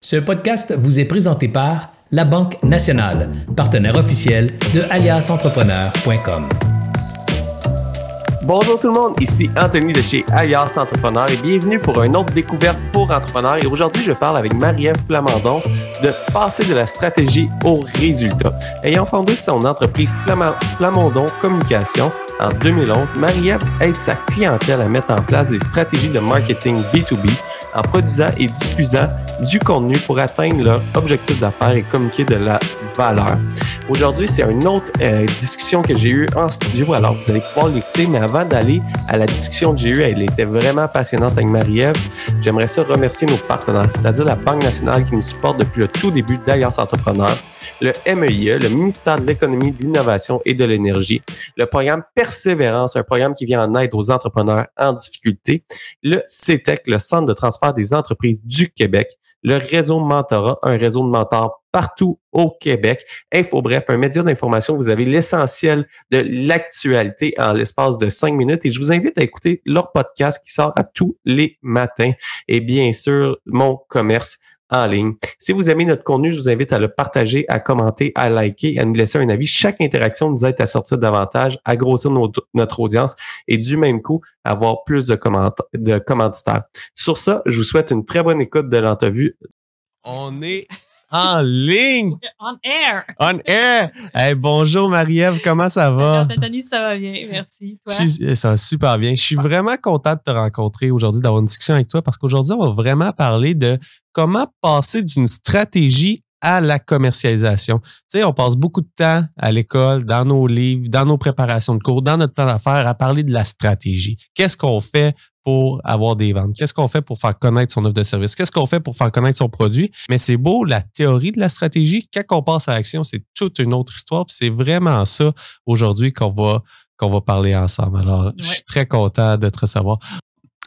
Ce podcast vous est présenté par La Banque Nationale, partenaire officiel de aliasentrepreneur.com. Bonjour tout le monde, ici Anthony de chez Alias Entrepreneur et bienvenue pour une autre découverte pour entrepreneurs. Et aujourd'hui, je parle avec Marie-Ève Plamondon de passer de la stratégie au résultat. Ayant fondé son entreprise Plamondon Communication, en 2011, Marie-Ève aide sa clientèle à mettre en place des stratégies de marketing B2B en produisant et diffusant du contenu pour atteindre leur objectif d'affaires et communiquer de la valeur. Aujourd'hui, c'est une autre euh, discussion que j'ai eue en studio, alors vous allez pouvoir l'écouter, mais avant d'aller à la discussion que j'ai eue, elle était vraiment passionnante avec Marie-Ève. J'aimerais ça remercier nos partenaires, c'est-à-dire la Banque nationale qui nous supporte depuis le tout début d'Alliance Entrepreneur, le MEIE, le ministère de l'Économie, de l'Innovation et de l'Énergie, le programme Persévérance, un programme qui vient en aide aux entrepreneurs en difficulté, le CETEC, e le Centre de des entreprises du Québec, le réseau Mentorat, un réseau de mentors partout au Québec. Info bref, un média d'information, vous avez l'essentiel de l'actualité en l'espace de cinq minutes et je vous invite à écouter leur podcast qui sort à tous les matins et bien sûr mon commerce en ligne. Si vous aimez notre contenu, je vous invite à le partager, à commenter, à liker, à nous laisser un avis. Chaque interaction nous aide à sortir davantage, à grossir notre audience et du même coup, avoir plus de, de commanditaires. Sur ça, je vous souhaite une très bonne écoute de l'entrevue. On est en ligne. On air. On air. Hey, bonjour Marie-Ève, comment ça va? Anthony, ça va bien, merci. Toi? ça va super bien. Je suis vraiment content de te rencontrer aujourd'hui, d'avoir une discussion avec toi parce qu'aujourd'hui, on va vraiment parler de comment passer d'une stratégie à la commercialisation. Tu sais, on passe beaucoup de temps à l'école, dans nos livres, dans nos préparations de cours, dans notre plan d'affaires, à parler de la stratégie. Qu'est-ce qu'on fait pour avoir des ventes? Qu'est-ce qu'on fait pour faire connaître son offre de service? Qu'est-ce qu'on fait pour faire connaître son produit? Mais c'est beau, la théorie de la stratégie. Quand on passe à l'action, c'est toute une autre histoire. C'est vraiment ça aujourd'hui qu'on va qu'on va parler ensemble. Alors, je suis très content de te recevoir.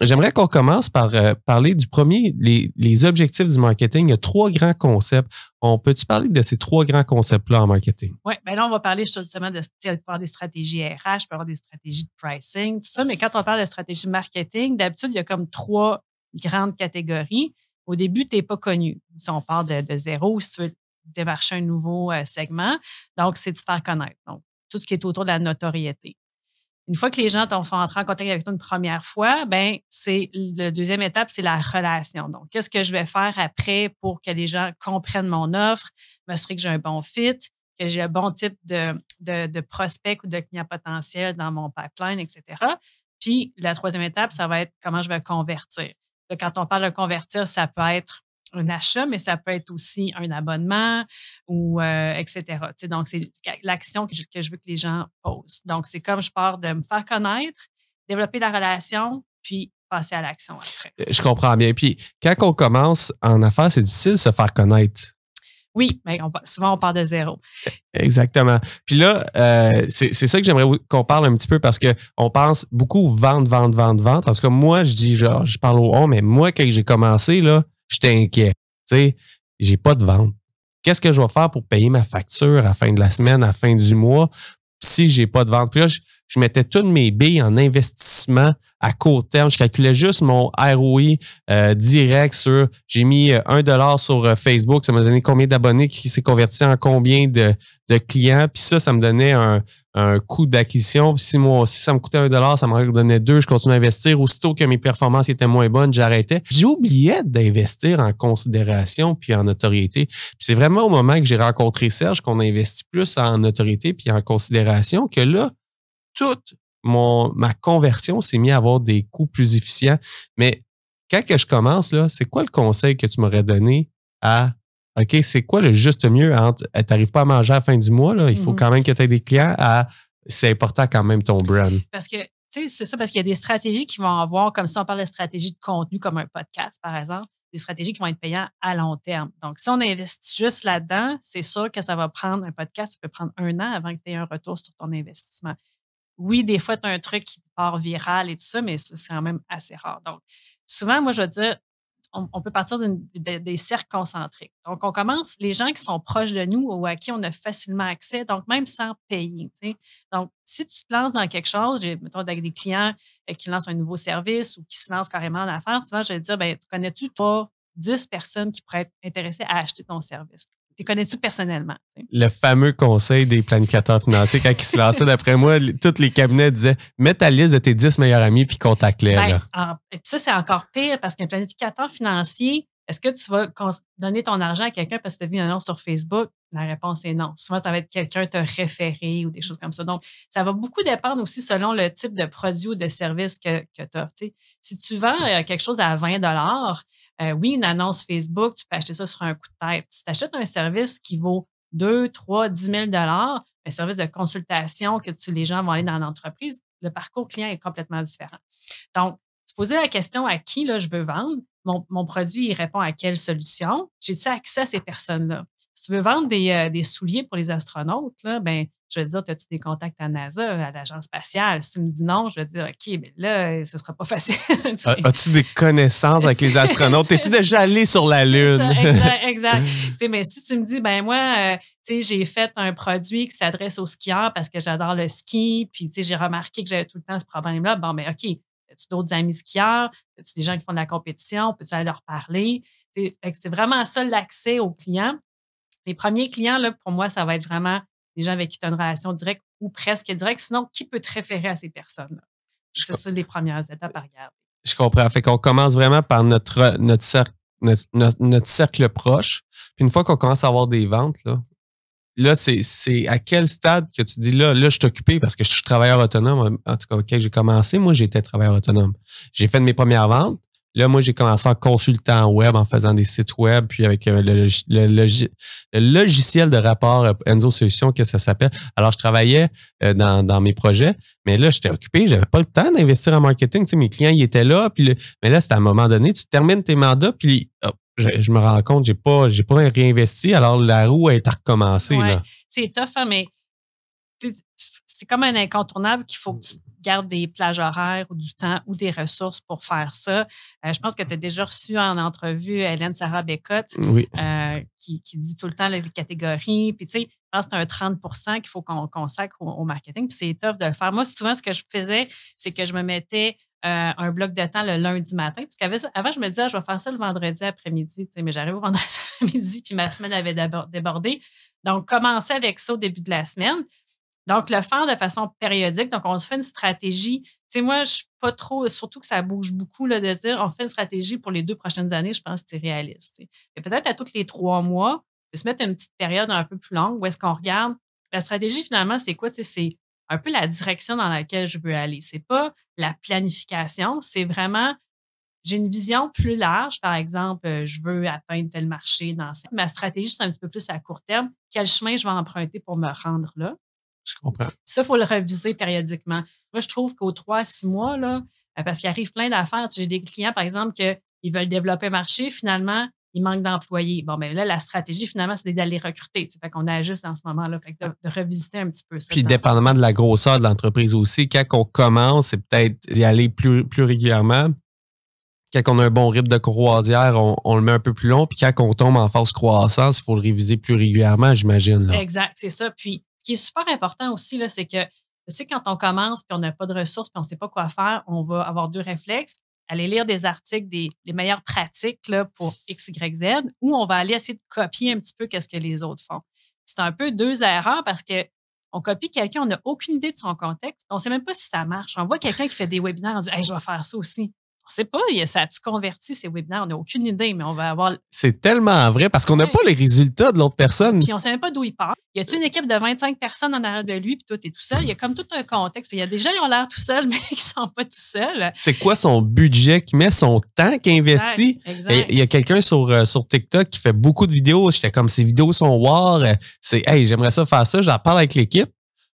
J'aimerais qu'on commence par euh, parler du premier, les, objectifs du marketing. Il y a trois grands concepts. On peut-tu parler de ces trois grands concepts-là en marketing? Oui, bien là, on va parler justement de, des stratégies RH, avoir des stratégies de pricing, tout ça. Mais quand on parle de stratégie marketing, d'habitude, il y a comme trois grandes catégories. Au début, tu n'es pas connu. Si on parle de, zéro, si tu veux démarcher un nouveau euh, segment, donc c'est de se faire connaître. Donc, tout ce qui est autour de la notoriété. Une fois que les gens sont entrés en contact avec toi une première fois, ben c'est la deuxième étape, c'est la relation. Donc, qu'est-ce que je vais faire après pour que les gens comprennent mon offre, m'assurer que j'ai un bon fit, que j'ai un bon type de, de, prospect ou de client potentiel dans mon pipeline, etc. Puis, la troisième étape, ça va être comment je vais convertir. Quand on parle de convertir, ça peut être un achat, mais ça peut être aussi un abonnement ou euh, etc. donc, c'est l'action que je, veux que les gens posent. Donc, c'est comme je pars de me faire connaître, développer la relation, puis passer à l'action après. Je comprends bien. Puis, quand on commence en affaires, c'est difficile de se faire connaître. Oui, mais souvent on part de zéro. Exactement. Puis là, euh, c'est ça que j'aimerais qu'on parle un petit peu parce qu'on pense beaucoup vente, vente, vente, vente. En tout cas, moi, je dis genre, je parle au on, mais moi, quand j'ai commencé, là, j'étais inquiet. Tu sais, j'ai pas de vente. Qu'est-ce que je vais faire pour payer ma facture à la fin de la semaine, à la fin du mois, si j'ai pas de vente? Puis là, je, mettais toutes mes billes en investissement à court terme. Je calculais juste mon ROI euh, direct sur, j'ai mis euh, un dollar sur euh, Facebook, ça m'a donné combien d'abonnés qui s'est converti en combien de, de clients. Puis ça, ça me donnait un, un coût d'acquisition. Si moi aussi, ça me coûtait un dollar, ça me donnait deux, je continue à investir. Aussitôt que mes performances étaient moins bonnes, j'arrêtais. J'oubliais d'investir en considération puis en notoriété. c'est vraiment au moment que j'ai rencontré Serge qu'on a investi plus en notoriété puis en considération que là, toute mon, ma conversion s'est mise à avoir des coûts plus efficients. Mais quand que je commence, là, c'est quoi le conseil que tu m'aurais donné à OK, c'est quoi le juste mieux entre tu n'arrives pas à manger à la fin du mois, là, il faut mm-hmm. quand même que tu aies des clients à c'est important quand même ton brand. Parce que, tu sais, c'est ça, parce qu'il y a des stratégies qui vont avoir, comme si on parle de stratégie de contenu, comme un podcast, par exemple, des stratégies qui vont être payantes à long terme. Donc, si on investit juste là-dedans, c'est sûr que ça va prendre un podcast, ça peut prendre un an avant que tu aies un retour sur ton investissement. Oui, des fois, tu as un truc qui part viral et tout ça, mais c'est quand même assez rare. Donc, souvent, moi, je veux dire, on, peut partir des cercles concentriques. Donc, on commence les gens qui sont proches de nous ou à qui on a facilement accès, donc même sans payer. Donc, si tu te lances dans quelque chose, mettons avec des clients euh, qui lancent un nouveau service ou qui se lancent carrément en affaires, souvent, je vais dire, ben, connais-tu toi 10 personnes qui pourraient être intéressées à acheter ton service? Tu connais-tu personnellement? Le fameux conseil des planificateurs financiers, quand ils se lançaient, d'après moi, tous les cabinets disaient mets ta liste de tes 10 meilleurs amis puis contacte-les. Ben, ça, c'est encore pire parce qu'un planificateur financier, est-ce que tu vas donner ton argent à quelqu'un parce que tu as vu une annonce sur Facebook? La réponse est non. Souvent, ça va être quelqu'un te référer ou des choses comme ça. Donc, ça va beaucoup dépendre aussi selon le type de produit ou de service que, que tu offres. Si tu vends euh, quelque chose à 20 euh, oui, une annonce Facebook, tu peux acheter ça sur un coup de tête. Si tu achètes un service qui vaut 2, 3, 10 000 un service de consultation que tu, les gens vont aller dans l'entreprise, le parcours client est complètement différent. Donc, se poser la question à qui là, je veux vendre, mon, produit il répond à quelle solution, j'ai-tu accès à ces personnes-là? Si tu veux vendre des, euh, des souliers pour les astronautes, là, ben, je vais te dire, as-tu des contacts à NASA, à l'Agence spatiale? Si tu me dis non, je vais te dire, OK, mais là, ce ne sera pas facile. As-tu des connaissances avec les astronautes? Es-tu déjà allé sur la Lune? exact, exact. mais si tu me dis, ben moi, euh, j'ai fait un produit qui s'adresse aux skieurs parce que j'adore le ski, puis j'ai remarqué que j'avais tout le temps ce problème-là, bon, ben OK, as-tu d'autres amis skieurs? As-tu des gens qui font de la compétition? Peux-tu aller leur parler? C'est vraiment ça l'accès aux clients. Les premiers clients, là, pour moi, ça va être vraiment des gens avec qui tu as une relation directe ou presque directe. Sinon, qui peut te référer à ces personnes-là? C'est ça les premières étapes à regarder. Je comprends. Fait qu'on commence vraiment par notre, notre, cercle, notre, cercle proche. Puis une fois qu'on commence à avoir des ventes, là, là, c'est à quel stade que tu dis là, là, je suis occupé parce que je suis travailleur autonome. En tout cas, quand j'ai commencé, moi, j'étais travailleur autonome. J'ai fait mes premières ventes. Là, moi, j'ai commencé en consultant web, en faisant des sites web, puis avec euh, le, logiciel de rapport euh, Enzo Solutions, que ça s'appelle. Alors, je travaillais euh, dans, mes projets, mais là, j'étais occupé, j'avais pas le temps d'investir en marketing. Tu sais, mes clients, ils étaient là, puis mais là, c'est à un moment donné, tu termines tes mandats, puis je, me rends compte, j'ai pas, j'ai pas réinvesti, alors la roue est à recommencer. C'est tough, hein, mais c'est comme un incontournable qu'il faut que tu garde des plages horaires ou du temps ou des ressources pour faire ça. Euh, je pense que tu as déjà reçu en entrevue Hélène Sarah Bécotte euh, qui, dit tout le temps les catégories. Puis, tu sais, je pense que c'est un 30% qu'il faut qu'on consacre au, marketing. Puis, c'est tough de le faire. Moi, souvent, ce que je faisais, c'est que je me mettais euh, un bloc de temps le lundi matin. Parce qu'avant, je me disais, ah, je vais faire ça le vendredi après-midi, mais j'arrive au vendredi après-midi, puis ma semaine avait débordé. Donc, commencer avec ça au début de la semaine. Donc, le faire de façon périodique. Donc, on se fait une stratégie. Tu sais, moi, je suis pas trop, surtout que ça bouge beaucoup, là, de dire on fait une stratégie pour les deux prochaines années, je pense que c'est réaliste. Peut-être à tous les trois mois, peut se mettre une petite période un peu plus longue où est-ce qu'on regarde la stratégie, finalement, c'est quoi? C'est un peu la direction dans laquelle je veux aller. Ce n'est pas la planification, c'est vraiment j'ai une vision plus large. Par exemple, euh, je veux atteindre tel marché dans Ma stratégie, c'est un petit peu plus à court terme. Quel chemin je vais emprunter pour me rendre là? Je comprends. Ça, il faut le reviser périodiquement. Moi, je trouve qu'aux trois, six mois, là, euh, parce qu'il arrive plein d'affaires. J'ai des clients, par exemple, qui veulent développer un marché, finalement, il manque d'employés. Bon, mais ben là, la stratégie, finalement, c'est d'aller recruter. Fait qu'on ajuste dans ce moment-là. Fait de, revisiter un petit peu ça. Puis, dépendamment de la grosseur de l'entreprise aussi, quand on commence, c'est peut-être y aller plus, plus régulièrement. Quand on a un bon rythme de croisière, on, le met un peu plus long. Puis quand on tombe en phase croissance, il faut le réviser plus régulièrement, j'imagine. Exact, c'est ça. Puis qui est super important aussi, c'est que je sais quand on commence puis on n'a pas de ressources puis on ne sait pas quoi faire, on va avoir deux réflexes. Aller lire des articles, des les meilleures pratiques pour X, Y, Z, ou on va aller essayer de copier un petit peu ce que les autres font. C'est un peu deux erreurs parce que on copie quelqu'un, on n'a aucune idée de son contexte, on ne sait même pas si ça marche. On voit quelqu'un qui fait des webinaires, on dit hey, je vais faire ça aussi sait pas, ça a-tu converti ces webinaires? On n'a aucune idée, mais on va avoir. C'est tellement vrai parce qu'on n'a pas les résultats de l'autre personne. Puis on ne sait même pas d'où il part. Y a-tu une équipe de 25 personnes en arrière de lui, puis toi, tu es tout seul? Il y a comme tout un contexte. Il y a des gens qui ont l'air tout seuls, mais qui ne sont pas tout seuls. C'est quoi son budget qui met, son temps qu'il investit? Il y a quelqu'un sur, euh, sur TikTok qui fait beaucoup de vidéos. J'étais comme, ces vidéos sont war. C'est, hey, j'aimerais ça faire ça. J'en parle avec l'équipe.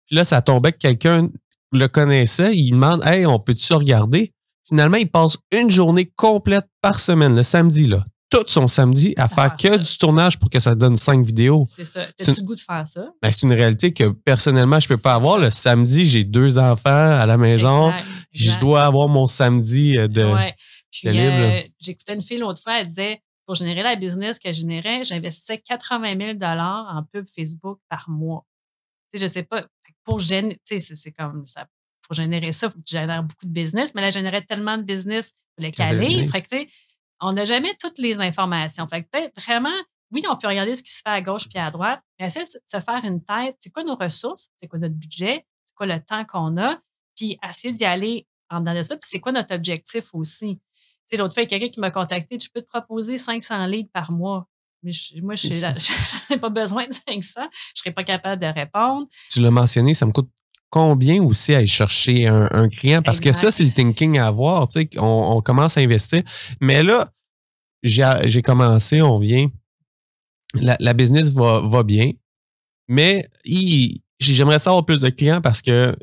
Puis là, ça tombait que quelqu'un le connaissait. Il demande, hey, on peut-tu regarder? Finalement, il passe une journée complète par semaine, le samedi, là. Tout son samedi à faire que du tournage pour que ça donne cinq vidéos. C'est ça. T'as-tu le goût de faire ça? Ben, c'est une réalité que personnellement, je ne peux pas avoir. Le samedi, j'ai deux enfants à la maison. Je dois avoir mon samedi euh, de, ouais. Puis, euh, J'écoutais une fille l'autre fois, elle disait pour générer la business que je générais, j'investissais 80 000 en pub Facebook par mois. Tu sais, je sais pas, pour sais, c'est comme ça pour générer ça, il faut que tu génères beaucoup de business. Mais là, je générais tellement de business, pour les caler. Fait on n'a jamais toutes les informations. Fait que vraiment, oui, on peut regarder ce qui se fait à gauche puis à droite, mais essayer de se faire une tête. C'est quoi nos ressources? C'est quoi notre budget? C'est quoi le temps qu'on a? Puis essayer d'y aller en dedans de ça. Puis c'est quoi notre objectif aussi? Tu sais, l'autre fois, il y a quelqu'un qui m'a contacté, je peux te proposer 500 litres par mois. Mais moi, je n'ai pas besoin de 500. Je ne serais pas capable de répondre. Tu l'as mentionné, ça me coûte combien aussi aller chercher un, client? Parce que ça, c'est le thinking à avoir. Tu sais, on, commence à investir. Mais là, j'ai commencé, on vient. La, business va, va, bien. Mais j'aimerais savoir plus de clients parce que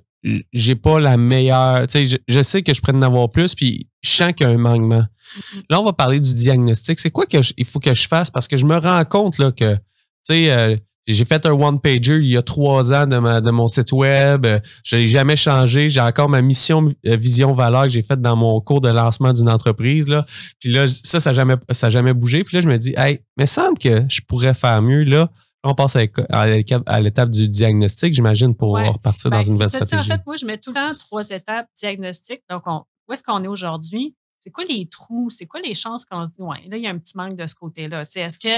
j'ai pas la meilleure. Tu sais, je, sais que je pourrais en avoir plus, puis je sens qu'il y a un manquement. Là, on va parler du diagnostic. C'est quoi qu'il faut que je fasse? Parce que je me rends compte là, que, tu sais, euh, j'ai fait un one-pager il y a trois ans de, ma, de mon site web. Je l'ai jamais changé. J'ai encore ma mission, euh, vision, valeur que j'ai faite dans mon cours de lancement d'une entreprise. Là. Puis là, ça, ça n'a jamais, ça jamais bougé. Puis là, je me dis, hey, mais semble que je pourrais faire mieux. Là, on passe à l'étape du diagnostic, j'imagine, pour repartir dans ben, une nouvelle stratégie. En fait, moi, je mets tout le temps trois étapes diagnostic. Donc, où est-ce qu'on est aujourd'hui? C'est quoi les trous? C'est quoi les chances qu'on se dit, ouais, là, il y a un petit manque de ce côté-là? Est-ce que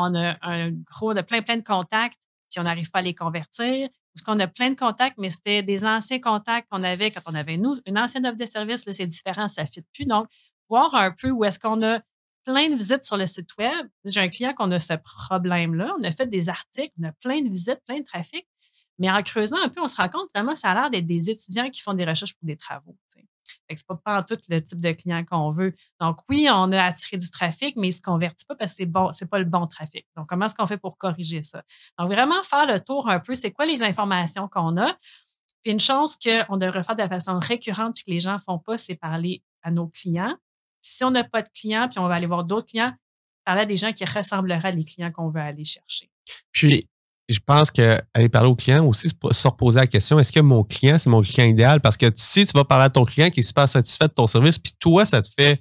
on a un gros, de plein, plein de contacts, puis on n'arrive pas à les convertir. Parce qu'on a plein de contacts, mais c'était des anciens contacts qu'on avait quand on avait nous, une ancienne offre de service, là, c'est différent, ça ne fit plus. Donc, voir un peu où est-ce qu'on a plein de visites sur le site web. J'ai un client qu'on a ce problème-là. On a fait des articles, on a plein de visites, plein de trafic. Mais en creusant un peu, on se rend compte finalement, ça a l'air d'être des étudiants qui font des recherches pour des travaux. N'est pas, tout le type de client qu'on veut. Donc, oui, on a attiré du trafic, mais il ne se convertit pas parce que ce n'est bon, pas le bon trafic. Donc, comment est-ce qu'on fait pour corriger ça? Donc, vraiment faire le tour un peu, c'est quoi les informations qu'on a? Puis une chose qu'on devrait faire de façon récurrente puis que les gens ne font pas, c'est parler à nos clients. si on n'a pas de clients, puis on va aller voir d'autres clients, parler à des gens qui ressembleraient à les clients qu'on veut aller chercher. Puis, je pense qu'aller parler au client aussi, se reposer la question est-ce que mon client, c'est mon client idéal? Parce que si tu vas parler à ton client qui est super satisfait de ton service, puis toi, ça te fait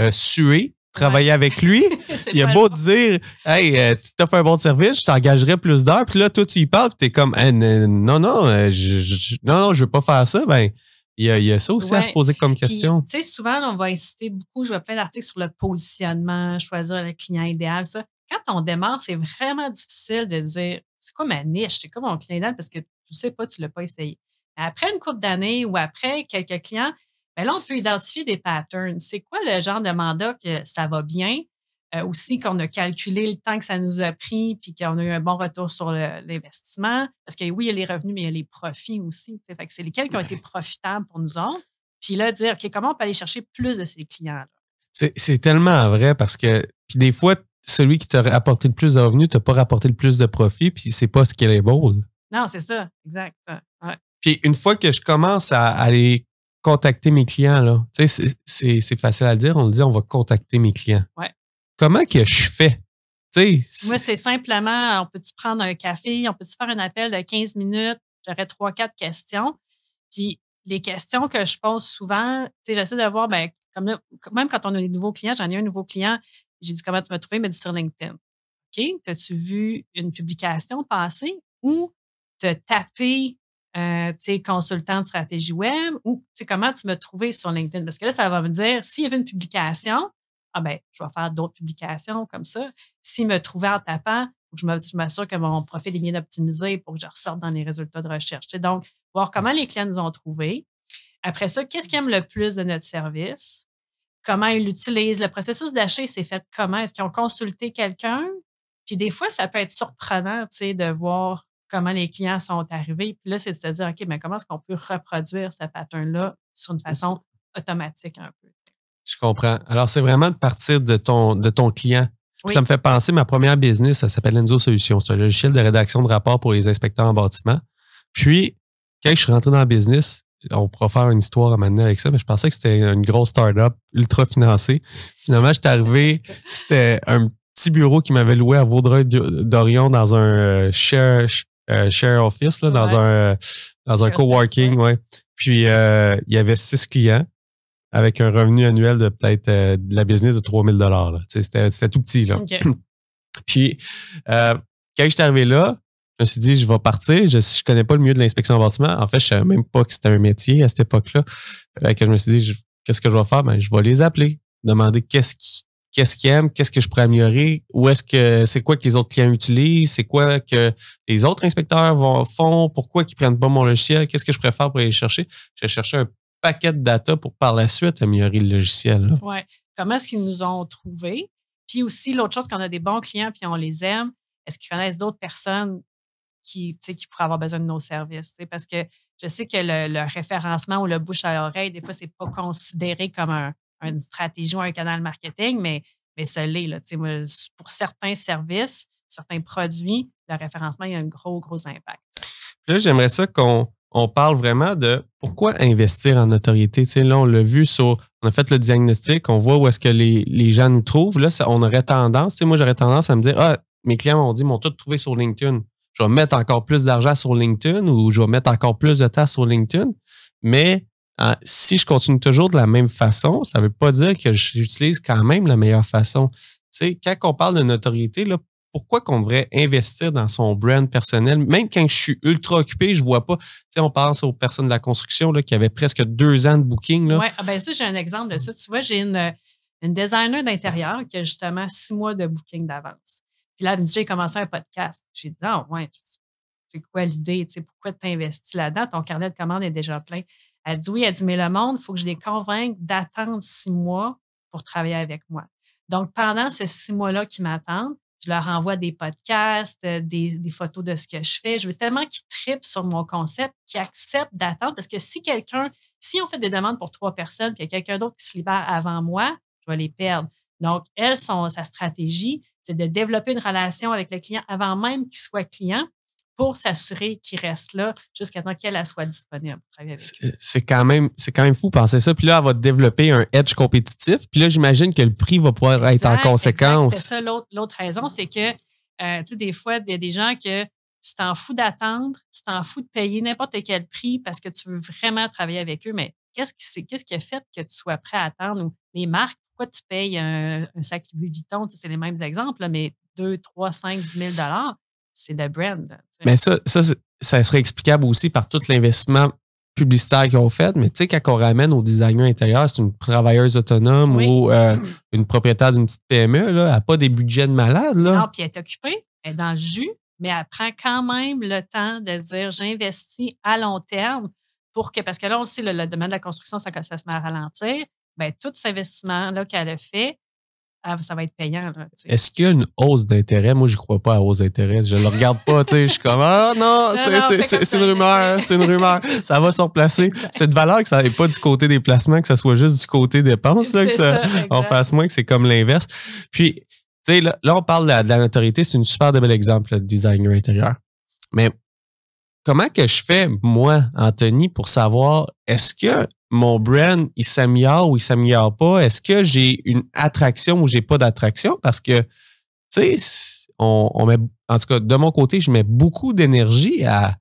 euh, suer, travailler avec lui, il a beau te dire Hey, euh, tu t'as fait un bon service, je t'engagerai plus d'heures, puis là, toi, tu y parles, puis tu es comme Non, non, euh, je, non, non, je veux pas faire ça. Ben, il y, a, ça aussi à se poser comme question. Tu sais, souvent, on va inciter beaucoup, je vois plein d'articles sur le positionnement, choisir le client idéal, ça. Quand on démarre, c'est vraiment difficile de dire c'est quoi ma niche? C'est quoi mon client idéal? Parce que tu ne sais pas, tu ne l'as pas essayé. Après une couple d'années ou après quelques clients, bien là, on peut identifier des patterns. C'est quoi le genre de mandat que ça va bien? Euh, aussi qu'on a calculé le temps que ça nous a pris puis qu'on a eu un bon retour sur l'investissement? Parce que oui, il y a les revenus, mais il y a les profits aussi. Fait que c'est lesquels qui ont été profitables pour nous autres? Puis là, dire, OK, comment on peut aller chercher plus de ces clients-là? C'est tellement vrai parce que puis des fois, celui qui t'a apporté le plus de revenus t'a pas rapporté le plus de profit, puis c'est pas ce qu'il est beau. Non, c'est ça, exact. Puis une fois que je commence à aller contacter mes clients, là, c'est facile à dire, on le dit, on va contacter mes clients. Ouais. Comment que je fais? Moi, c'est simplement, on peut-tu prendre un café, on peut-tu faire un appel de 15 minutes, j'aurais trois, quatre questions. Puis les questions que je pose souvent, j'essaie de voir, ben, comme même quand on a des nouveaux clients, j'en ai un nouveau client, j'ai dit comment tu m'as trouvé, mais sur LinkedIn. OK, as-tu vu une publication passer ou tu as tapé euh, consultant de stratégie web ou comment tu m'as trouvé sur LinkedIn? Parce que là, ça va me dire s'il y avait une publication, ah ben, je vais faire d'autres publications comme ça. S'il me trouvait en tapant, je m'assure que mon profil est bien optimisé pour que je ressorte dans les résultats de recherche. donc, voir comment les clients nous ont trouvés. Après ça, qu'est-ce qu'ils aiment le plus de notre service? Comment ils l'utilisent. Le processus d'achat, c'est fait comment? Est-ce qu'ils ont consulté quelqu'un? Puis des fois, ça peut être surprenant, tu sais, de voir comment les clients sont arrivés. Puis là, c'est de se dire, OK, mais comment est-ce qu'on peut reproduire ce pattern-là sur une façon automatique un peu? Je comprends. Alors, c'est vraiment de partir de ton, de ton client. Ça me fait penser, ma première business, ça s'appelle Enzo Solutions. C'est un logiciel de rédaction de rapports pour les inspecteurs en bâtiment. Puis, quand je suis rentré dans le business, on pourra faire une histoire à mener avec ça, mais je pensais que c'était une grosse start-up ultra financée. Finalement, j'étais arrivé, c'était un petit bureau qui m'avait loué à Vaudreuil-Dorion dans un euh, share, euh, share office, là, dans un, dans un coworking, ouais. Puis, euh, il y avait six clients avec un revenu annuel de peut-être de la business de 3000 dollars. C'était tout petit. Là. Puis, quand j'étais arrivé là, je me suis dit, je vais partir. Je ne connais pas le milieu de l'inspection en bâtiment. En fait, je ne savais même pas que c'était un métier à cette époque-là. que je me suis dit, qu'est-ce que je vais faire? Ben, je vais les appeler, demander qu'est-ce qui qu'est-ce qu'ils aiment, qu'est-ce que je pourrais améliorer, où est-ce que c'est quoi que les autres clients utilisent, c'est quoi que les autres inspecteurs font, pourquoi ils prennent pas mon logiciel, qu'est-ce que je préfère pour aller chercher. Je chercher un paquet de data pour par la suite améliorer le logiciel. Oui. Comment est-ce qu'ils nous ont trouvés? Puis aussi, l'autre chose, qu'on a des bons clients puis on les aime, est-ce qu'ils connaissent d'autres personnes qui, qui pourraient avoir besoin de nos services? Parce que je sais que le, référencement ou le bouche à l'oreille, des fois, ce n'est pas considéré comme un, une stratégie ou un canal marketing, mais, mais ça l'est. pour certains services, certains produits, le référencement, il a un gros, gros impact. Là, j'aimerais ça qu'on on parle vraiment de pourquoi investir en notoriété. là, on l'a vu sur, on a fait le diagnostic, on voit où est-ce que les, gens nous trouvent. Là, on aurait tendance, moi, j'aurais tendance à me dire, ah, mes clients m'ont dit, m'ont tout trouvé sur LinkedIn. Je vais mettre encore plus d'argent sur LinkedIn ou je vais mettre encore plus de temps sur LinkedIn. Mais ah, si je continue toujours de la même façon, ça ne veut pas dire que j'utilise quand même la meilleure façon. Tu quand on parle de notoriété, là, pourquoi qu'on devrait investir dans son brand personnel? Même quand je suis ultra occupé, je ne vois pas. Tu on pense aux personnes de la construction là, qui avaient presque deux ans de booking. Oui, ah ben ça, j'ai un exemple de ça. Tu vois, j'ai une, une designer d'intérieur qui a justement six mois de booking d'avance. Puis là, elle me dit, j'ai commencé un podcast. J'ai dit, ah ouais, c'est quoi l'idée? Tu pourquoi tu investis là-dedans? Ton carnet de commandes est déjà plein. Elle dit oui, elle dit, mais le monde, il faut que je les convainque d'attendre six mois pour travailler avec moi. Donc, pendant ces six mois-là qui m'attendent, je leur envoie des podcasts, euh, des, photos de ce que je fais. Je veux tellement qu'ils tripent sur mon concept, qu'ils acceptent d'attendre. Parce que si quelqu'un, si on fait des demandes pour trois personnes, puis il y a quelqu'un d'autre qui se libère avant moi, je vais les perdre. Donc, elle, sa stratégie, c'est de développer une relation avec le client avant même qu'il soit client pour s'assurer qu'il reste là jusqu'à temps qu'elle soit disponible C'est quand même c'est quand même fou penser ça. Puis là, elle va développer un edge compétitif. Puis là, j'imagine que le prix va pouvoir être en conséquence. C'est ça l'autre raison, c'est que euh, tu sais, des fois, il y a des gens que tu t'en fous d'attendre, tu t'en fous de payer n'importe quel prix parce que tu veux vraiment travailler avec eux. Mais qu'est-ce qui, qu'est-ce qui a fait que tu sois prêt à attendre? Ou les marques, pourquoi tu payes un, sac Louis Vuitton? c'est les mêmes exemples, mais 2, 3, 5, 10 000 c'est le brand. Mais ça, ça, ça serait explicable aussi par tout l'investissement publicitaire qu'ils ont fait, mais tu sais, quand on ramène au designer intérieur, c'est une travailleuse autonome ou euh, une propriétaire d'une petite PME, là, elle n'a pas des budgets de malade. Là. Non, puis elle est occupée, elle est dans le jus, mais elle prend quand même le temps de dire j'investis à long terme pour que, parce que là, on sait, le, le domaine de la construction, ça, ça se met à ralentir. Bien, tout cet investissement-là qu'elle a fait, ah, ça va être payant. Est-ce qu'il y a une hausse d'intérêt? Moi, je ne crois pas à hausse d'intérêt. Je ne le regarde pas. Je suis comme, ah non, c'est une rumeur, c'est une rumeur. Ça va se replacer. Cette valeur que ça n'est pas du côté des placements, que ça soit juste du côté dépenses, là, que ça, on fasse moins, que c'est comme l'inverse. Puis, tu sais, là, on parle de la, de notoriété. C'est une super de bel exemple, le designer intérieur. Mais comment que je fais, moi, Anthony, pour savoir est-ce que mon brand, il s'améliore ou il s'améliore pas? Est-ce que j'ai une attraction ou j'ai pas d'attraction? Parce que, tu sais, on, met, en tout cas, de mon côté, je mets beaucoup d'énergie à,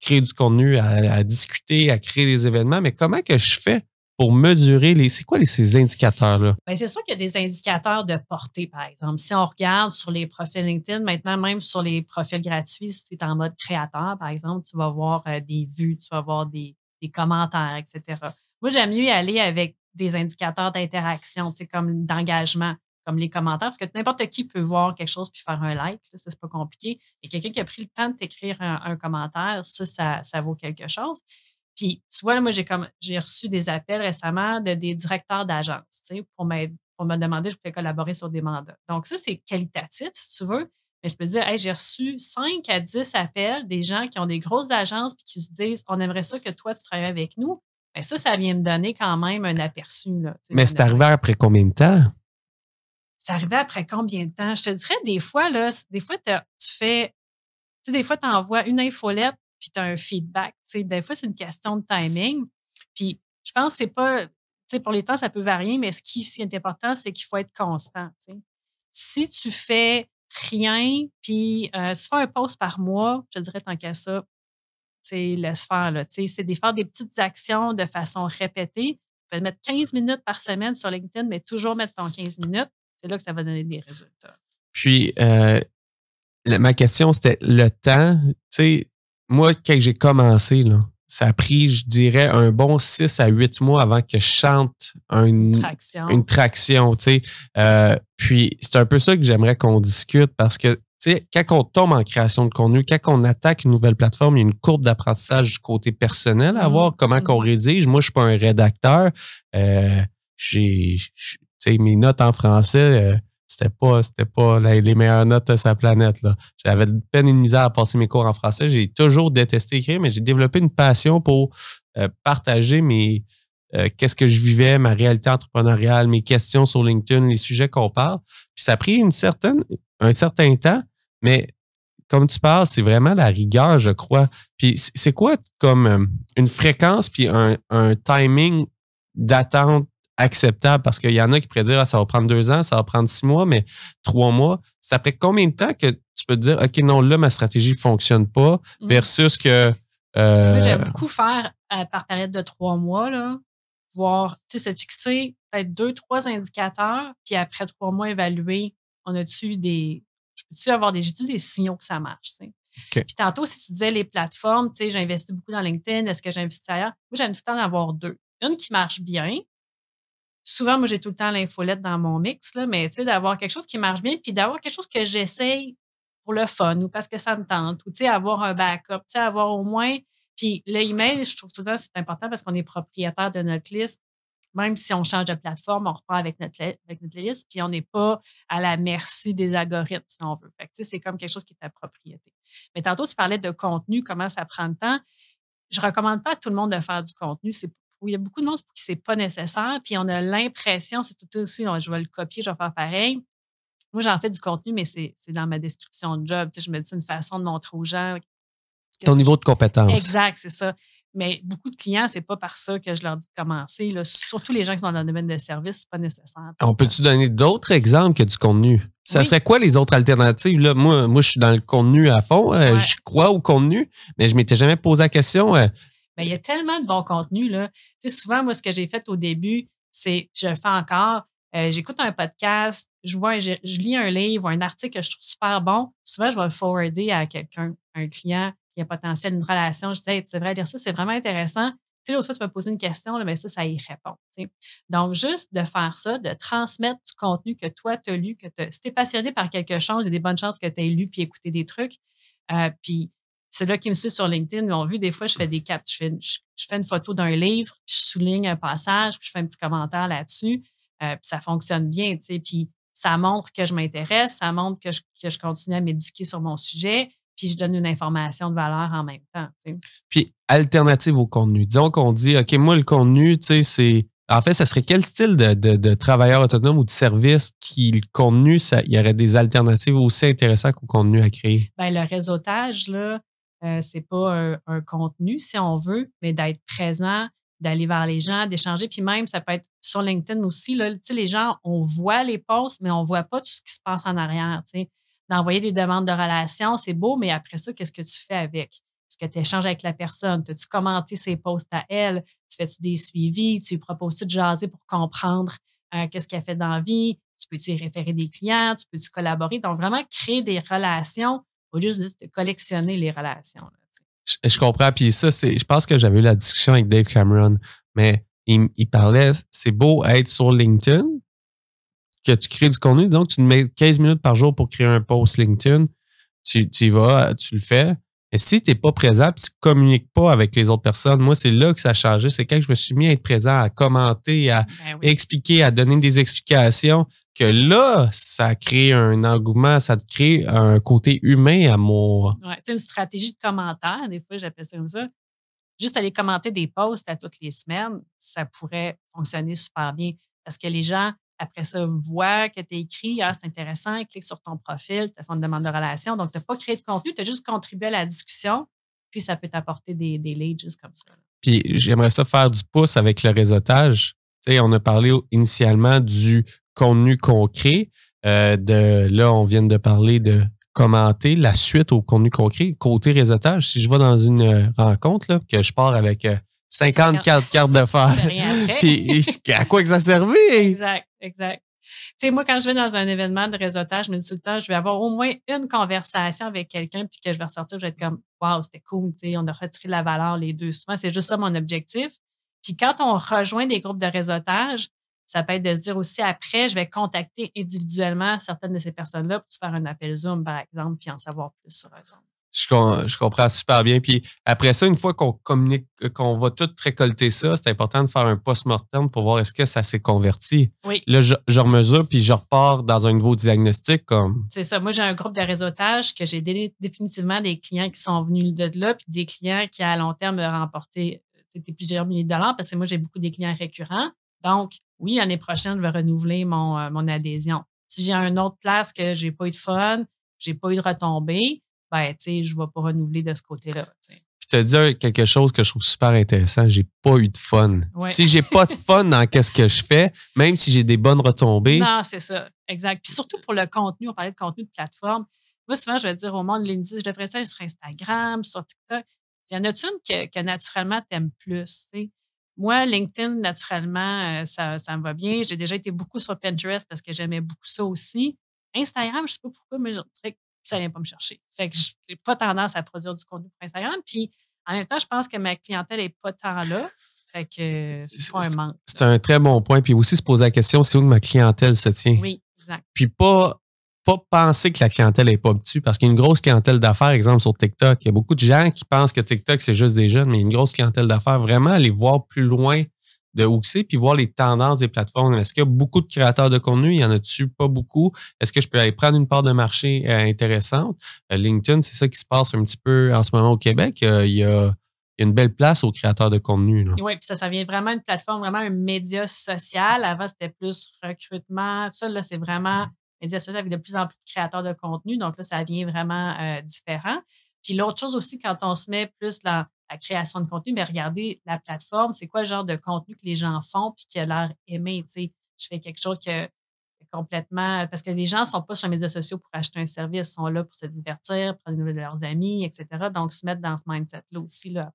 créer du contenu, à, discuter, à créer des événements, mais comment que je fais pour mesurer les. C'est quoi ces indicateurs-là? Bien, c'est sûr qu'il y a des indicateurs de portée, par exemple. Si on regarde sur les profils LinkedIn, maintenant, même sur les profils gratuits, si tu es en mode créateur, par exemple, tu vas voir euh, des vues, tu vas voir des, des commentaires, etc. Moi, j'aime mieux aller avec des indicateurs d'interaction, comme d'engagement, comme les commentaires, parce que n'importe qui peut voir quelque chose puis faire un like, ça, c'est pas compliqué. Et quelqu'un qui a pris le temps de t'écrire un, commentaire, ça, ça, vaut quelque chose. Puis, tu vois, moi, j'ai comme j'ai reçu des appels récemment de des directeurs d'agence, tu sais, pour, pour me demander, je fais collaborer sur des mandats. Donc, ça, c'est qualitatif, si tu veux. Mais je peux dire, j'ai reçu 5 à 10 appels des gens qui ont des grosses agences et qui se disent On aimerait ça que toi, tu travailles avec nous. Bien, ça, ça vient me donner quand même un aperçu. Mais c'est arrivé après combien de temps? C'est arrivé après combien de temps? Je te dirais, des fois, là, des fois, tu fais. Tu sais, des fois, tu envoies une infolette puis tu as un feedback. Tu sais, des fois, c'est une question de timing. Puis, je pense que c'est pas. Tu sais, pour les temps, ça peut varier, mais ce qui, ce qui est important, c'est qu'il faut être constant. Tu sais. Si tu fais rien, puis euh, tu fais un post par mois, je dirais tant qu'à ça, laisse faire. C'est de faire des petites actions de façon répétée. Tu peux mettre 15 minutes par semaine sur LinkedIn, mais toujours mettre ton 15 minutes. C'est là que ça va donner des résultats. Puis, euh, ma question, c'était le temps. Tu sais, moi, quand j'ai commencé, là, ça a pris, je dirais, un bon 6 à 8 mois avant que je chante une traction. Une. Euh, puis c'est un peu ça que j'aimerais qu'on discute parce que, tu sais, quand on tombe en création de contenu, quand on attaque une nouvelle plateforme, il y a une courbe d'apprentissage du côté personnel à voir, comment qu'on mm-hmm. rédige. Moi, je suis pas un rédacteur. Euh, j'ai, mes notes en français, euh, c'était pas, c'était pas les meilleures notes de sa planète. Là. J'avais de peine et de misère à passer mes cours en français. J'ai toujours détesté écrire, mais j'ai développé une passion pour euh, partager mes euh, qu'est-ce que je vivais, ma réalité entrepreneuriale, mes questions sur LinkedIn, les sujets qu'on parle. Puis ça a pris une certaine, un certain temps, mais comme tu parles, c'est vraiment la rigueur, je crois. Puis c'est quoi comme euh, une fréquence puis un, un timing d'attente acceptable? Parce qu'il y en a qui pourraient dire ah, ça va prendre deux ans, ça va prendre six mois, mais trois mois. Ça après combien de temps que tu peux te dire OK, non, là, ma stratégie ne fonctionne pas mm. versus que. Euh, J'aime beaucoup faire euh, par période de trois mois, là, voir, tu sais, se fixer peut-être deux, trois indicateurs, puis après trois mois, évaluer on a-tu des. Je peux-tu avoir des, des signaux que ça marche, tu sais? Puis tantôt, si tu disais les plateformes, tu sais, j'investis beaucoup dans LinkedIn, est-ce que j'investis ailleurs? Moi, j'aime tout le temps d'avoir deux. Une qui marche bien, souvent, moi, j'ai tout le temps l'infolette dans mon mix, là, mais d'avoir quelque chose qui marche bien, puis d'avoir quelque chose que j'essaye pour le fun ou parce que ça me tente, ou avoir un backup, avoir au moins. Puis l'email, je trouve tout le temps c'est important parce qu'on est propriétaire de notre liste. Même si on change de plateforme, on reprend avec notre, liste, puis on n'est pas à la merci des algorithmes, si on veut. c'est comme quelque chose qui est ta propriété. Mais tantôt, tu parlais de contenu, comment ça prend le temps. Je ne recommande pas à tout le monde de faire du contenu. C'est où il y a beaucoup de monde pour qui c'est pas nécessaire, puis on a l'impression, c'est tout aussi, je vais le copier, je vais faire pareil. Moi, j'en fais du contenu, mais c'est dans ma description de job. je me dis, c'est une façon de montrer aux gens. Ton niveau de compétence. Exact, c'est ça. Mais beaucoup de clients, c'est pas par ça que je leur dis de commencer. Surtout les gens qui sont dans le domaine de service, c'est pas nécessaire. On peut-tu donner d'autres exemples que du contenu? Ça serait quoi les autres alternatives? Là, moi, moi, je suis dans le contenu à fond. Euh, je crois au contenu, mais je m'étais jamais posé la question. Ben, il y a tellement de bon contenu. Là. Tu sais, souvent, moi, ce que j'ai fait au début, c'est, je le fais encore, euh, j'écoute un podcast, je, vois, je, lis un livre, un article que je trouve super bon. Souvent, je vais le forwarder à quelqu'un, un client qui a potentiel une relation. Je dis, hey, tu devrais lire ça, c'est vraiment intéressant. Tu sais, l'autre fois, tu peux poser une question, mais ben, ça, ça y répond. Donc, juste de faire ça, de transmettre du contenu que toi, tu as lu, que si tu es passionné par quelque chose, il y a des bonnes chances que tu aies lu puis écouté des trucs. Euh, puis c'est là qui me suivent sur LinkedIn m'ont vu, des fois, je fais des caps. Je fais, je, fais une photo d'un livre, puis je souligne un passage, puis je fais un petit commentaire là-dessus. Euh, puis ça fonctionne bien, tu sais. Puis ça montre que je m'intéresse, ça montre que je, que je continue à m'éduquer sur mon sujet, puis je donne une information de valeur en même temps. Tu sais. Puis, alternative au contenu. Disons qu'on dit, OK, moi, le contenu, tu sais, c'est. En fait, ça serait quel style de, de, de, travailleur autonome ou de service qui, le contenu, ça, il y aurait des alternatives aussi intéressantes qu'au contenu à créer? Bien, le réseautage, là, euh, c'est pas un, contenu, si on veut, mais d'être présent, d'aller vers les gens, d'échanger. Puis même, ça peut être sur LinkedIn aussi. Là, les gens, on voit les posts, mais on voit pas tout ce qui se passe en arrière. D'envoyer des demandes de relations, c'est beau, mais après ça, qu'est-ce que tu fais avec? Est-ce que tu échanges avec la personne? As-tu commenté ses posts à elle? Tu fais-tu des suivis? Tu proposes-tu de jaser pour comprendre euh, qu'est-ce qu'elle fait dans la vie? Tu peux-tu référer des clients? Tu peux-tu collaborer? Donc, vraiment créer des relations faut juste de collectionner les relations. je, comprends. Puis ça, c'est, je pense que j'avais eu la discussion avec Dave Cameron, mais il, parlait, c'est beau être sur LinkedIn, que tu crées du contenu. Donc, tu mets 15 minutes par jour pour créer un post LinkedIn. Tu, tu y vas, tu le fais. Et si tu n'es pas présent, puis tu ne communiques pas avec les autres personnes, moi, c'est là que ça a changé. C'est quand je me suis mis à être présent, à commenter, à ben expliquer, à donner des explications, que là, ça crée un engouement, ça crée un côté humain à mon. Oui, c'est une stratégie de commentaire, des fois, j'appelle ça comme ça. Juste aller commenter des posts à toutes les semaines, ça pourrait fonctionner super bien parce que les gens, après ça, voient que tu écrit, ah, c'est intéressant, ils cliquent sur ton profil, tu font une demande de relation. Donc, tu n'as pas créé de contenu, tu as juste contribué à la discussion, puis ça peut t'apporter des, des leads juste comme ça. Puis, j'aimerais ça faire du pouce avec le réseautage. Tu sais, on a parlé initialement du contenu concret. Euh, de, là, on vient de parler de commenter la suite au contenu concret. Côté réseautage, si je vais dans une euh, rencontre, là, que je pars avec 54 euh, cartes de fer, puis à quoi que ça servait? Exact, exact. Tu sais, moi, quand je vais dans un événement de réseautage, je me dis tout le temps, je vais avoir au moins une conversation avec quelqu'un, puis que je vais ressortir, je vais être comme, wow, c'était cool, on a retiré la valeur les deux. Souvent, c'est juste ça mon objectif. Puis quand on rejoint des groupes de réseautage, ça peut être de se dire aussi après, je vais contacter individuellement certaines de ces personnes-là pour se faire un appel Zoom, par exemple, puis en savoir plus sur eux. Je, comprends super bien. Puis après ça, une fois qu'on communique, qu'on va tout récolter ça, c'est important de faire un post-mortem pour voir est-ce que ça s'est converti. Oui. Là, je, je remesure puis je repars dans un nouveau diagnostic. comme. C'est ça. Moi, j'ai un groupe de réseautage que j'ai définitivement des clients qui sont venus de là, puis des clients qui, à long terme, ont remporté plusieurs milliers de dollars parce que moi, j'ai beaucoup des clients récurrents. Donc, oui, l'année prochaine, je vais renouveler mon, euh, mon adhésion. Si j'ai une autre place que j'ai pas eu de fun, j'ai pas eu de retombées, ben, tu sais, je vais pas renouveler de ce côté-là. Puis te dire quelque chose que je trouve super intéressant, j'ai pas eu de fun. Si j'ai pas de fun dans qu'est-ce que je fais, même si j'ai des bonnes retombées. Non, c'est ça. Exact. Puis surtout pour le contenu, on parlait de contenu de plateforme. Moi, souvent, je vais dire au monde, LinkedIn, je devrais ça sur Instagram, sur TikTok. Il y en a-tu une que, que naturellement tu aimes plus? Moi, LinkedIn, naturellement, euh, ça, ça me va bien. J'ai déjà été beaucoup sur Pinterest parce que j'aimais beaucoup ça aussi. Instagram, je ne sais pas pourquoi, mais je dirais que ça vient pas me chercher. Fait que je n'ai pas tendance à produire du contenu pour Instagram. Puis, en même temps, je pense que ma clientèle n'est pas tant là. Fait que c'est pas un manque. C'est un très bon point. Puis aussi se poser la question, c'est où ma clientèle se tient? Oui, exact. Puis pas pas penser que la clientèle n'est pas dessus parce qu'il y a une grosse clientèle d'affaires, exemple sur TikTok. Il y a beaucoup de gens qui pensent que TikTok, c'est juste des jeunes, mais il y a une grosse clientèle d'affaires. Vraiment aller voir plus loin de où c'est, puis voir les tendances des plateformes. Est-ce qu'il y a beaucoup de créateurs de contenu? Il y en a-tu pas beaucoup? Est-ce que je peux aller prendre une part de marché euh, intéressante? Euh, LinkedIn, c'est ça qui se passe un petit peu en ce moment au Québec. Euh, il y a une belle place aux créateurs de contenu. Oui, puis ça, ça vient vraiment une plateforme, vraiment un média social. Avant, c'était plus recrutement. Tout ça, là, c'est vraiment médias sociaux avec de plus en plus de créateurs de contenu. Donc là, ça devient vraiment différent. Puis l'autre chose aussi, quand on se met plus dans la création de contenu, mais regardez la plateforme, c'est quoi le genre de contenu que les gens font puis qui a l'air aimé. Tu sais, je fais quelque chose que complètement. Parce que les gens ne sont pas sur les médias sociaux pour acheter un service, ils sont là pour se divertir, prendre de leurs amis, etc. Donc, se mettre dans ce mindset-là aussi. Là.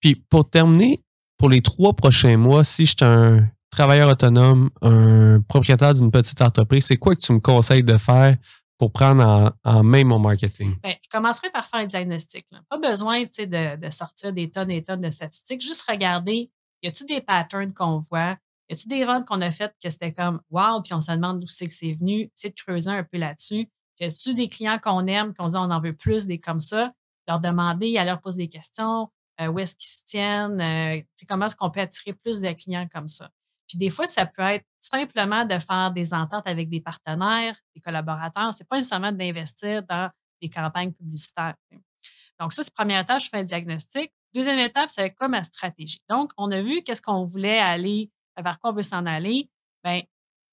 Puis pour terminer, pour les trois prochains mois, si je suis un travailleur autonome, un propriétaire d'une petite entreprise, c'est quoi que tu me conseilles de faire pour prendre en, main mon marketing? Bien, je commencerai par faire un diagnostic. Pas besoin de, sortir des tonnes et tonnes de statistiques. Juste regarder, y a-t-il des patterns qu'on voit? Y a-t-il des ventes qu'on a faites que c'était comme wow, puis on se demande d'où c'est que c'est venu? C'est de creuser un peu là-dessus. Y a-t-il des clients qu'on aime, qu'on dit on en veut plus, des comme ça? Leur demander, à leur poser des questions. Euh, où est-ce qu'ils se tiennent? Euh, comment est-ce qu'on peut attirer plus de clients comme ça? Puis des fois, ça peut être simplement de faire des ententes avec des partenaires, des collaborateurs. Ce n'est pas nécessairement d'investir dans des campagnes publicitaires. Donc, ça, c'est la première étape, je fais un diagnostic. Deuxième étape, c'est quoi ma stratégie? Donc, on a vu qu'est-ce qu'on voulait aller, vers quoi on veut s'en aller. Bien,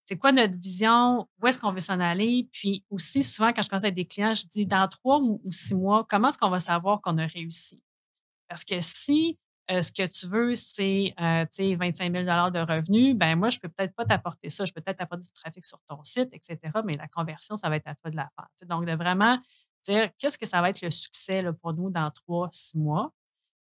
c'est quoi notre vision? Où est-ce qu'on veut s'en aller? Puis aussi, souvent, quand je avec des clients, je dis dans trois ou six mois, comment est-ce qu'on va savoir qu'on a réussi? Parce que si euh, ce que tu veux, c'est euh, 25 000 de revenus, ben moi, je ne peux peut-être pas t'apporter ça. Je peux peut-être t'apporter du trafic sur ton site, etc. Mais la conversion, ça va être à toi de la faire. Donc, de vraiment dire qu'est-ce que ça va être le succès là, pour nous dans trois, six mois.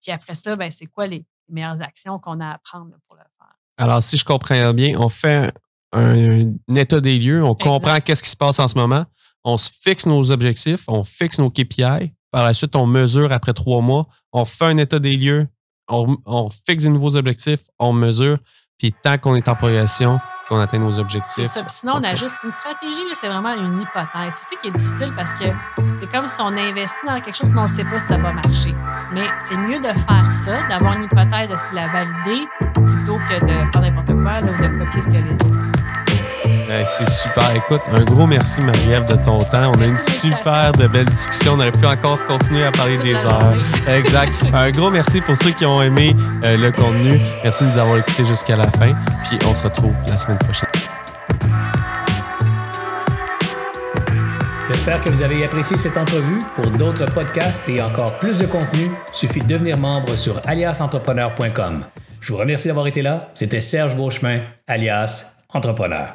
Puis après ça, ben, c'est quoi les meilleures actions qu'on a à prendre pour le faire. Alors, si je comprends bien, on fait un, état des lieux, on comprend qu'est-ce qui se passe en ce moment, on se fixe nos objectifs, on fixe nos KPI. Par la suite, on mesure après trois mois, on fait un état des lieux, on, fixe de nouveaux objectifs, on mesure, puis tant qu'on est en progression, qu'on atteint nos objectifs. Ça. Sinon, on a juste une stratégie, c'est vraiment une hypothèse. C'est ça qui est difficile parce que c'est comme si on investit dans quelque chose, mais on ne sait pas si ça va marcher. Mais c'est mieux de faire ça, d'avoir une hypothèse, de la valider, plutôt que de faire n'importe quoi ou de copier ce que les autres ben, c'est super. Écoute, un gros merci, Marie-Ève, de ton temps. On a une super de belle discussion. On aurait pu encore continuer à parler des heures. Exact. Un gros merci pour ceux qui ont aimé euh, le contenu. Merci de nous avoir écoutés jusqu'à la fin. Puis on se retrouve la semaine prochaine. J'espère que vous avez apprécié cette entrevue. Pour d'autres podcasts et encore plus de contenu, suffit de devenir membre sur aliasentrepreneur.com. Je vous remercie d'avoir été là. C'était Serge Beauchemin, alias Entrepreneur.